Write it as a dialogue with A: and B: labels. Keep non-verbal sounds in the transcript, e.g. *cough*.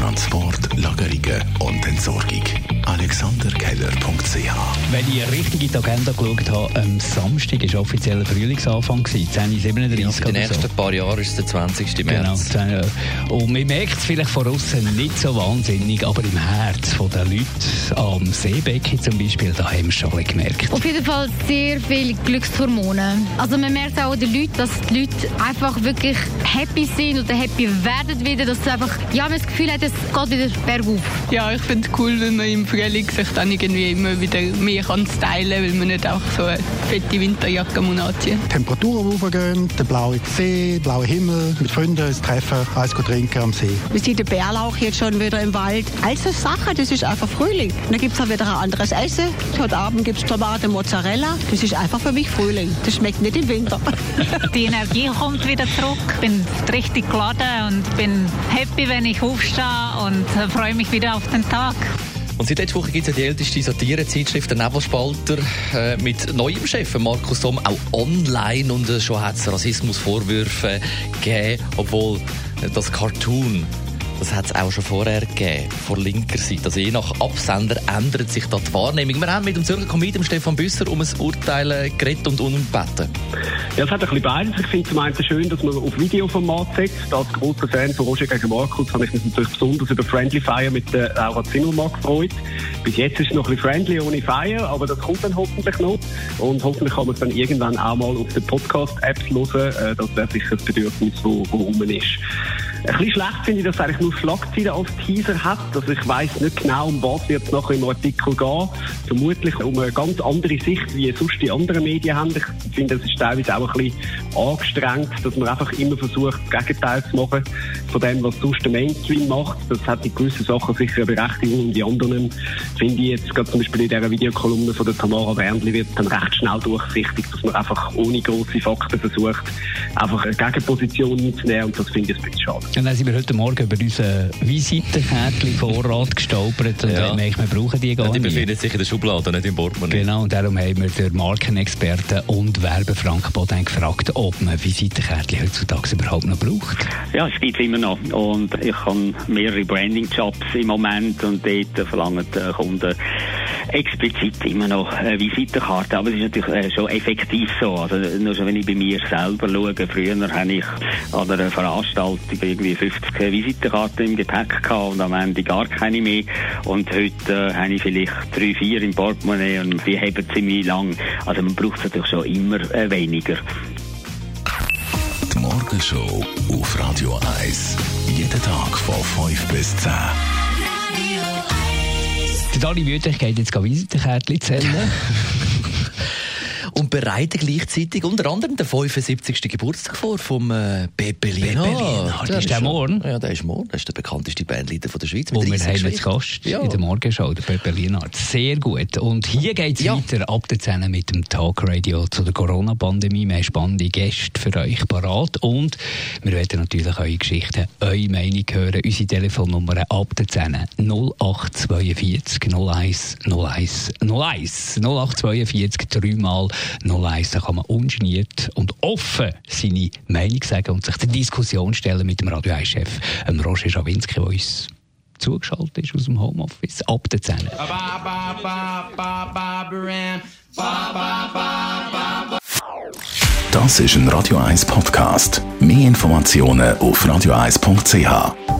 A: Transport, Lagerungen und Entsorgung. AlexanderKeller.ch
B: Wenn ich richtig in die Agenda geschaut habe, am Samstag war offizieller Frühlingsanfang, 10.37
C: Ja,
B: Uhr.
C: in den nächsten paar Jahren ist es der 20.
B: Genau,
C: März.
B: 10 Jahre. Und man merkt es vielleicht von außen nicht so wahnsinnig, aber im Herz der Leute am Seebecken zum Beispiel, da haben wir es schon gemerkt.
D: Auf jeden Fall sehr viele Glückshormone. Also man merkt auch an den Leuten, dass die Leute einfach wirklich happy sind oder happy werden wieder, dass sie einfach, ja, man das Gefühl hat, es geht wieder bergauf.
E: Ja, ich finde es cool, wenn man im Frühling sich dann irgendwie immer wieder mehr kann stylen kann, weil man nicht auch so eine fette Winterjacke muss anziehen muss.
F: Temperaturen hochgehen, der blaue See, der blaue Himmel, mit Freunden uns treffen, eins trinken am See.
G: Wir sehen den Bärlauch jetzt schon wieder im Wald. Also Sache, das ist einfach Frühling. Und dann gibt es auch wieder ein anderes Essen. Heute Abend gibt es Tomate Mozzarella. Das ist einfach für mich Frühling. Das schmeckt nicht im Winter. *laughs*
H: Die Energie kommt wieder zurück. Ich bin richtig geladen und bin happy, wenn ich aufstehe und äh, freue mich wieder auf den Tag.
C: Und seit letzter Woche gibt es ja die älteste Satirezeitschrift, der Nebelspalter, äh, mit neuem Chef, Markus Somm, auch online. Und äh, schon hat es Rassismusvorwürfe gegeben, obwohl äh, das Cartoon das hat es auch schon vorher gegeben, von linker Seite. Also je nach Absender ändert sich da die Wahrnehmung. Wir haben mit dem Zürcher Comedian Stefan Büsser um ein Urteil äh, geredet und umbeten.
I: Ja, es hat ein bisschen beides. Ich finde zum einen schön, dass man auf Videoformat setzt. Als großer Fan von Roger gegen Markus habe ich mich natürlich besonders über Friendly Fire mit der Laura Zimmermann gefreut. Bis jetzt ist es noch ein bisschen friendly ohne Fire, aber das kommt dann hoffentlich noch. Und hoffentlich kann man es dann irgendwann auch mal auf den Podcast-Apps hören. Äh, Das wäre sicher das Bedürfnis, das rum ist. Ein bisschen schlecht finde ich, dass es eigentlich nur Schlagzeilen als Teaser hat. Also ich weiss nicht genau, um was wird es nachher im Artikel gehen. Vermutlich um eine ganz andere Sicht, wie sonst die anderen Medien haben. Ich finde, es ist teilweise auch ein bisschen angestrengt, dass man einfach immer versucht, das Gegenteil zu machen von dem, was sonst der Mainstream macht. Das hat in gewissen Sachen sicher eine Berechtigung und die anderen finde ich jetzt gerade zum Beispiel in dieser Videokolumne von der Tamara Wernli wird dann recht schnell durchsichtig, dass man einfach ohne grosse Fakten versucht, einfach eine Gegenposition einzunehmen und das finde ich ein bisschen schade.
B: Und dann sind wir heute Morgen über unseren Visitenkärtchen Vorrat gestolpert und
C: Ja.
B: haben gemerkt, wir brauchen die gar
C: Die
B: nicht.
C: befinden sich in der Schublade, nicht im Portemonnaie.
B: Genau, und darum haben wir den Markenexperten und Werber Frank Boden gefragt, ob man Visitenkärtchen heutzutage überhaupt noch braucht.
J: Ja, es gibt immer noch. Und ich habe mehrere Branding-Jobs im Moment und dort verlangen die Kunden explizit immer noch eine Visitenkarte. Aber es ist natürlich äh, schon effektiv so. Also, nur schon wenn ich bei mir selber schaue, früher habe ich an einer Veranstaltung irgendwie 50 Visitenkarten im Gepäck gehabt und am Ende gar keine mehr. Und heute äh, habe ich vielleicht drei, vier im Portemonnaie und die haben ziemlich lang. Also man braucht es natürlich schon immer äh, weniger.
A: Die Morgenshow auf Radio 1. Jeden Tag von 5 bis 10.
B: Der Dani Wüthrich geht jetzt Visitenkärtchen zählen. *laughs*
C: Und bereiten gleichzeitig unter anderem den 75. Geburtstag vor vom äh. Lienhardt. Ja,
B: Ist der morgen?
C: Ja, der ist morgen. Das ist der bekannteste Bandleader von der Schweiz.
B: Wo
C: mit
B: wir
C: 30
B: haben jetzt. Gast
C: Ja.
B: in der Morgenshow, der Lienhardt. Sehr gut. Und hier geht es
C: Ja.
B: weiter ab der 10 mit dem Talkradio zu der Corona-Pandemie. Wir haben spannende Gäste für euch parat. Und wir werden natürlich eure Geschichten, eure Meinung hören. Unsere Telefonnummer ab der 10 0842 01 01 01 0842 dreimal 01. Da kann man ungeniert und offen seine Meinung sagen und sich der Diskussion stellen mit dem Radio 1-Chef Roger Schawinski, der uns zugeschaltet ist aus dem Homeoffice ab der 10.
A: Das ist ein Radio 1 Podcast. Mehr Informationen auf radio1.ch.